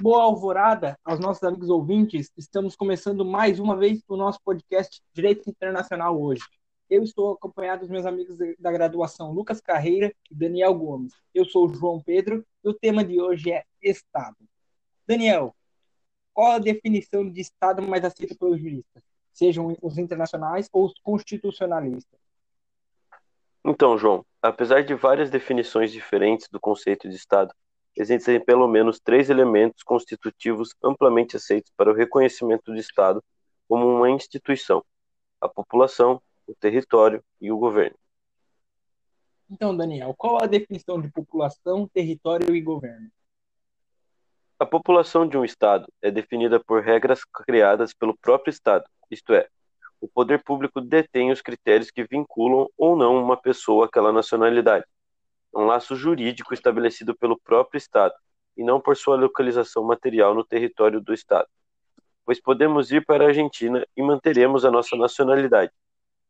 Boa alvorada aos nossos amigos ouvintes. Estamos começando mais uma vez o nosso podcast Direito Internacional hoje. Eu estou acompanhado dos meus amigos da graduação Lucas Carreira e Daniel Gomes. Eu sou o João Pedro e o tema de hoje é Estado. Daniel, qual a definição de Estado mais aceita pelos juristas? Sejam os internacionais ou os constitucionalistas? Então, João, apesar de várias definições diferentes do conceito de Estado, existem pelo menos três elementos constitutivos amplamente aceitos para o reconhecimento do Estado como uma instituição: a população, o território e o governo. Então, Daniel, qual a definição de população, território e governo? A população de um Estado é definida por regras criadas pelo próprio Estado, isto é, o poder público detém os critérios que vinculam ou não uma pessoa àquela nacionalidade. Um laço jurídico estabelecido pelo próprio Estado, e não por sua localização material no território do Estado. Pois podemos ir para a Argentina e manteremos a nossa nacionalidade,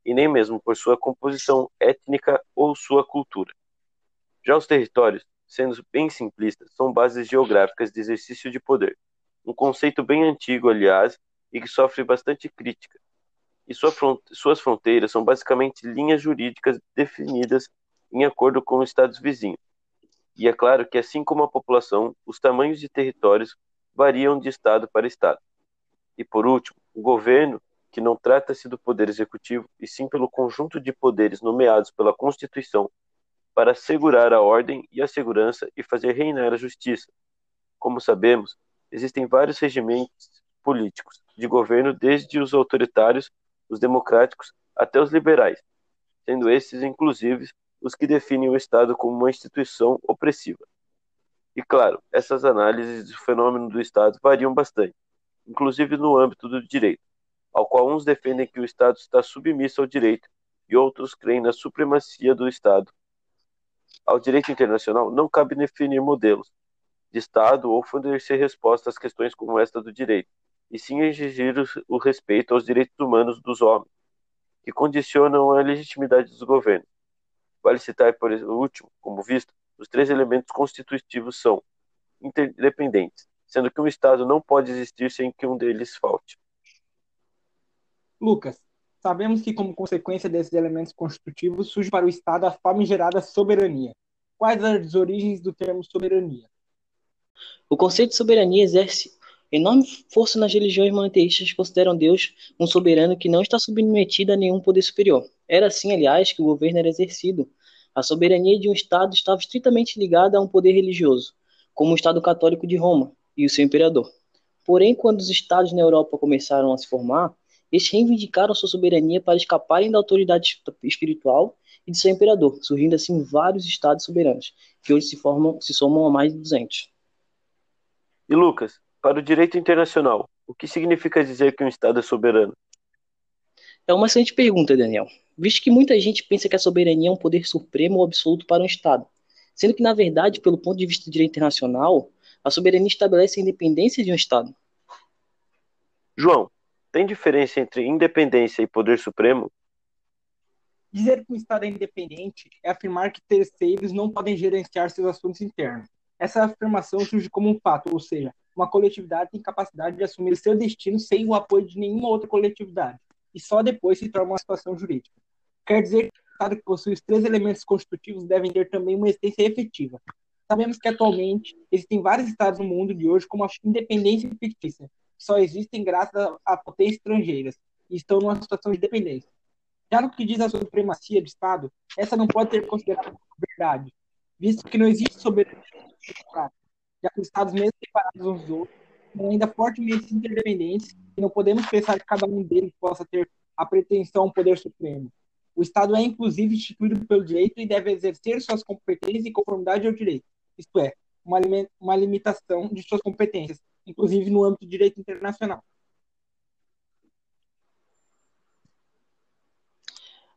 e nem mesmo por sua composição étnica ou sua cultura. Já os territórios, sendo bem simplistas, são bases geográficas de exercício de poder, um conceito bem antigo, aliás, e que sofre bastante crítica. E sua suas fronteiras são basicamente linhas jurídicas definidas em acordo com os estados vizinhos. E é claro que, assim como a população, os tamanhos de territórios variam de estado para estado. E por último, o governo que não trata-se do poder executivo, e sim pelo conjunto de poderes nomeados pela Constituição para assegurar a ordem e a segurança e fazer reinar a justiça. Como sabemos, existem vários regimentos políticos de governo, desde os autoritários, os democráticos, até os liberais, sendo esses, inclusive, os que definem o Estado como uma instituição opressiva. E claro, essas análises do fenômeno do Estado variam bastante, inclusive no âmbito do direito ao qual uns defendem que o Estado está submisso ao direito e outros creem na supremacia do Estado. Ao direito internacional não cabe definir modelos de Estado ou fornecer respostas às questões como esta do direito, e sim exigir o respeito aos direitos humanos dos homens, que condicionam a legitimidade dos governos. Vale citar, por último, como visto, os três elementos constitutivos são interdependentes, sendo que um Estado não pode existir sem que um deles falte. Lucas, sabemos que, como consequência desses elementos constitutivos, surge para o Estado a famigerada soberania. Quais as origens do termo soberania? O conceito de soberania exerce enorme força nas religiões monoteístas que consideram Deus um soberano que não está submetido a nenhum poder superior. Era assim, aliás, que o governo era exercido. A soberania de um Estado estava estritamente ligada a um poder religioso, como o Estado católico de Roma e o seu imperador. Porém, quando os estados na Europa começaram a se formar, eles reivindicaram sua soberania para escaparem da autoridade espiritual e de seu imperador, surgindo assim vários estados soberanos, que hoje se, formam, se somam a mais de 200. E Lucas, para o direito internacional, o que significa dizer que um estado é soberano? É uma excelente pergunta, Daniel. Visto que muita gente pensa que a soberania é um poder supremo ou absoluto para um estado, sendo que, na verdade, pelo ponto de vista do direito internacional, a soberania estabelece a independência de um estado. João, tem diferença entre independência e poder supremo? Dizer que um Estado é independente é afirmar que terceiros não podem gerenciar seus assuntos internos. Essa afirmação surge como um fato, ou seja, uma coletividade tem capacidade de assumir seu destino sem o apoio de nenhuma outra coletividade, e só depois se torna uma situação jurídica. Quer dizer que o Estado que possui os três elementos constitutivos devem ter também uma existência efetiva. Sabemos que atualmente existem vários estados no mundo de hoje com uma independência fictícia, só existem graças a, potências estrangeiras e estão numa situação de dependência. Já no que diz a supremacia do Estado, essa não pode ser considerada verdade, visto que não existe soberania já que os Estados, mesmo separados uns dos outros, são ainda fortemente interdependentes e não podemos pensar que cada um deles possa ter a pretensão ao poder supremo. O Estado é, inclusive, instituído pelo direito e deve exercer suas competências em conformidade ao direito, isto é, uma, uma limitação de suas competências, inclusive no âmbito do direito internacional.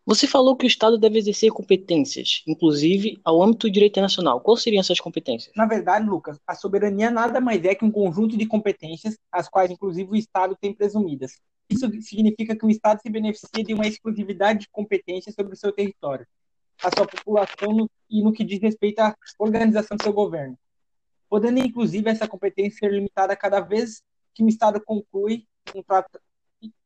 Você falou que o Estado deve exercer competências, inclusive ao âmbito do direito internacional. Quais seriam essas competências? Na verdade, Lucas, a soberania nada mais é que um conjunto de competências, as quais, inclusive, o Estado tem presumidas. Isso significa que o Estado se beneficia de uma exclusividade de competências sobre o seu território, a sua população e no que diz respeito à organização do seu governo. podendo inclusive essa competência ser limitada cada vez que um Estado conclui um, trat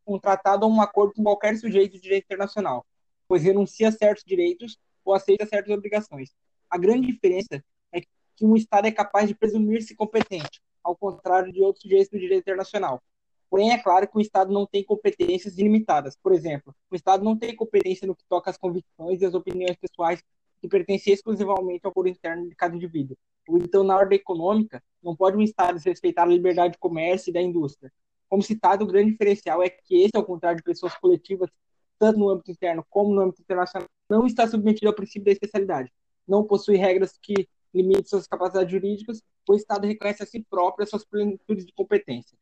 um tratado ou um acordo com qualquer sujeito de direito internacional, pois renuncia a certos direitos ou aceita certas obrigações. A grande diferença é que um Estado é capaz de presumir-se competente, ao contrário de outros sujeitos do direito internacional. Porém, é claro que o Estado não tem competências ilimitadas. Por exemplo, o Estado não tem competência no que toca às convicções e às opiniões pessoais que pertencem exclusivamente ao foro interno de cada indivíduo. Então, na ordem econômica, não pode um Estado respeitar a liberdade de comércio e da indústria. Como citado, o grande diferencial é que esse, ao contrário de pessoas coletivas, tanto no âmbito interno como no âmbito internacional, não está submetido ao princípio da especialidade. Não possui regras que limitem suas capacidades jurídicas, o Estado reconhece a si próprio as suas plenitudes de competência.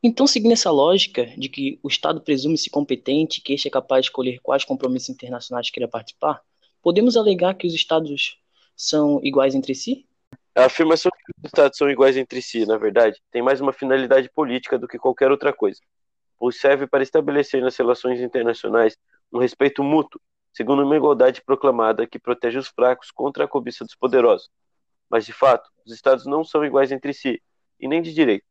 Então, seguindo essa lógica de que o Estado presume-se competente que este é capaz de escolher quais compromissos internacionais queira participar, podemos alegar que os Estados são iguais entre si? A afirmação que os Estados são iguais entre si, na verdade, tem mais uma finalidade política do que qualquer outra coisa, pois serve para estabelecer nas relações internacionais um respeito mútuo, segundo uma igualdade proclamada que protege os fracos contra a cobiça dos poderosos. Mas, de fato, os Estados não são iguais entre si, e nem de direito.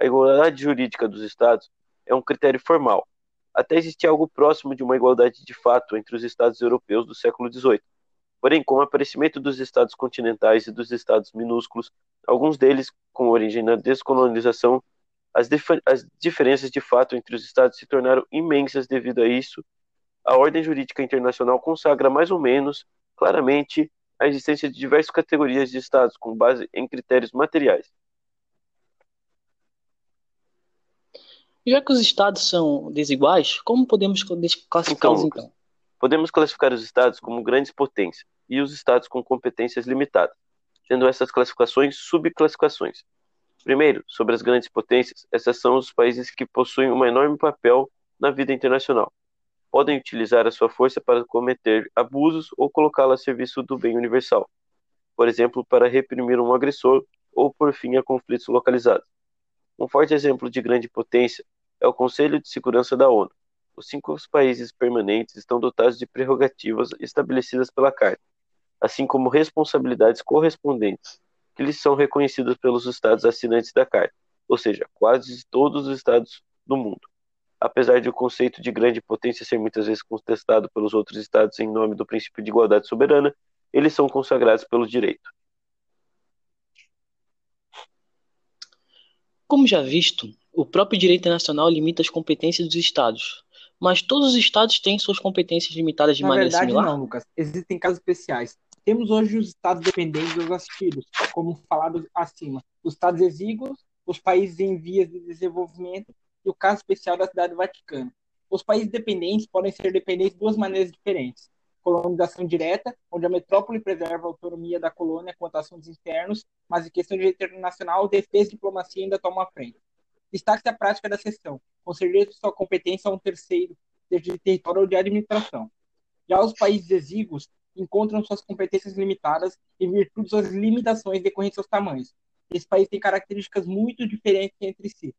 A igualdade jurídica dos Estados é um critério formal. Até existia algo próximo de uma igualdade de fato entre os Estados europeus do século XVIII. Porém, com o aparecimento dos Estados continentais e dos Estados minúsculos, alguns deles com origem na descolonização, as, dif as diferenças de fato entre os Estados se tornaram imensas devido a isso. A ordem jurídica internacional consagra mais ou menos claramente a existência de diversas categorias de Estados com base em critérios materiais. Já que os estados são desiguais, como podemos classificá-los então, então? Podemos classificar os estados como grandes potências e os estados com competências limitadas, tendo essas classificações subclassificações. Primeiro, sobre as grandes potências, essas são os países que possuem um enorme papel na vida internacional. Podem utilizar a sua força para cometer abusos ou colocá-la a serviço do bem universal, por exemplo, para reprimir um agressor ou por fim a conflitos localizados. Um forte exemplo de grande potência é o Conselho de Segurança da ONU. Os cinco países permanentes estão dotados de prerrogativas estabelecidas pela Carta, assim como responsabilidades correspondentes, que lhes são reconhecidas pelos Estados assinantes da Carta, ou seja, quase todos os Estados do mundo. Apesar de o conceito de grande potência ser muitas vezes contestado pelos outros Estados em nome do princípio de igualdade soberana, eles são consagrados pelo direito. Como já visto, o próprio direito nacional limita as competências dos estados, mas todos os estados têm suas competências limitadas de Na maneira verdade, similar? não, Lucas. Existem casos especiais. Temos hoje os estados dependentes dos assistidos, como falado acima. Os estados exíguos, os países em vias de desenvolvimento e o caso especial da cidade do Vaticano. Os países dependentes podem ser dependentes de duas maneiras diferentes. Colonização direta, onde a metrópole preserva a autonomia da colônia quanto a assuntos internos, mas em questão de direito internacional, defesa e diplomacia ainda tomam a frente. Destaque-se a prática da cessão, conceder sua competência a um terceiro, seja de território ou de administração. Já os países exíguos encontram suas competências limitadas em virtude de suas limitações decorrentes de seus tamanhos. Esse país tem características muito diferentes entre si.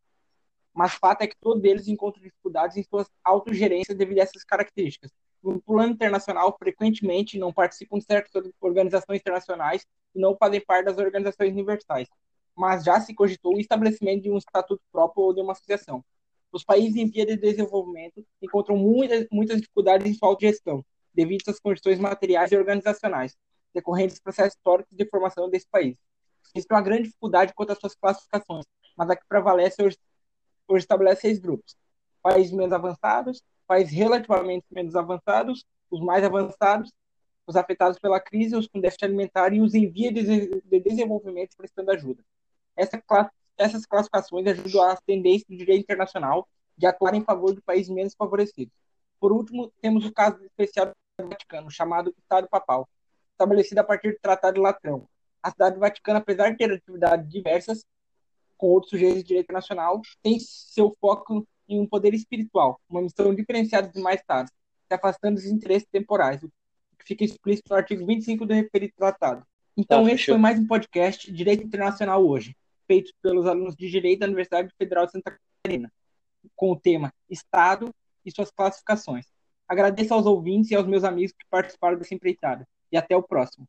Mas fato é que todos eles encontram dificuldades em suas autogerências devido a essas características. No plano internacional, frequentemente não participam de certas organizações internacionais e não fazem parte das organizações universais mas já se cogitou o estabelecimento de um estatuto próprio ou de uma associação. Os países em via de desenvolvimento encontram muitas, muitas dificuldades em sua autogestão, devido às condições materiais e organizacionais, decorrentes dos processos históricos de formação desse país. Existe uma grande dificuldade quanto às suas classificações, mas a que prevalece hoje, hoje estabelece seis grupos. Países menos avançados, países relativamente menos avançados, os mais avançados, os afetados pela crise, os com déficit alimentar e os em via de desenvolvimento prestando ajuda. Essa, essas classificações ajudam as tendências do direito internacional de atuar em favor de países menos favorecidos. Por último, temos o caso especial do Vaticano, chamado Estado Papal, estabelecido a partir do Tratado de Latrão. A cidade do Vaticano, apesar de ter atividades diversas com outros sujeitos de direito nacional, tem seu foco em um poder espiritual, uma missão diferenciada dos mais estados, se afastando dos interesses temporais, o que fica explícito no artigo 25 do referido tratado. Então, tá, esse foi mais um podcast Direito Internacional hoje feitos pelos alunos de Direito da Universidade Federal de Santa Catarina, com o tema Estado e suas classificações. Agradeço aos ouvintes e aos meus amigos que participaram dessa empreitada. E até o próximo.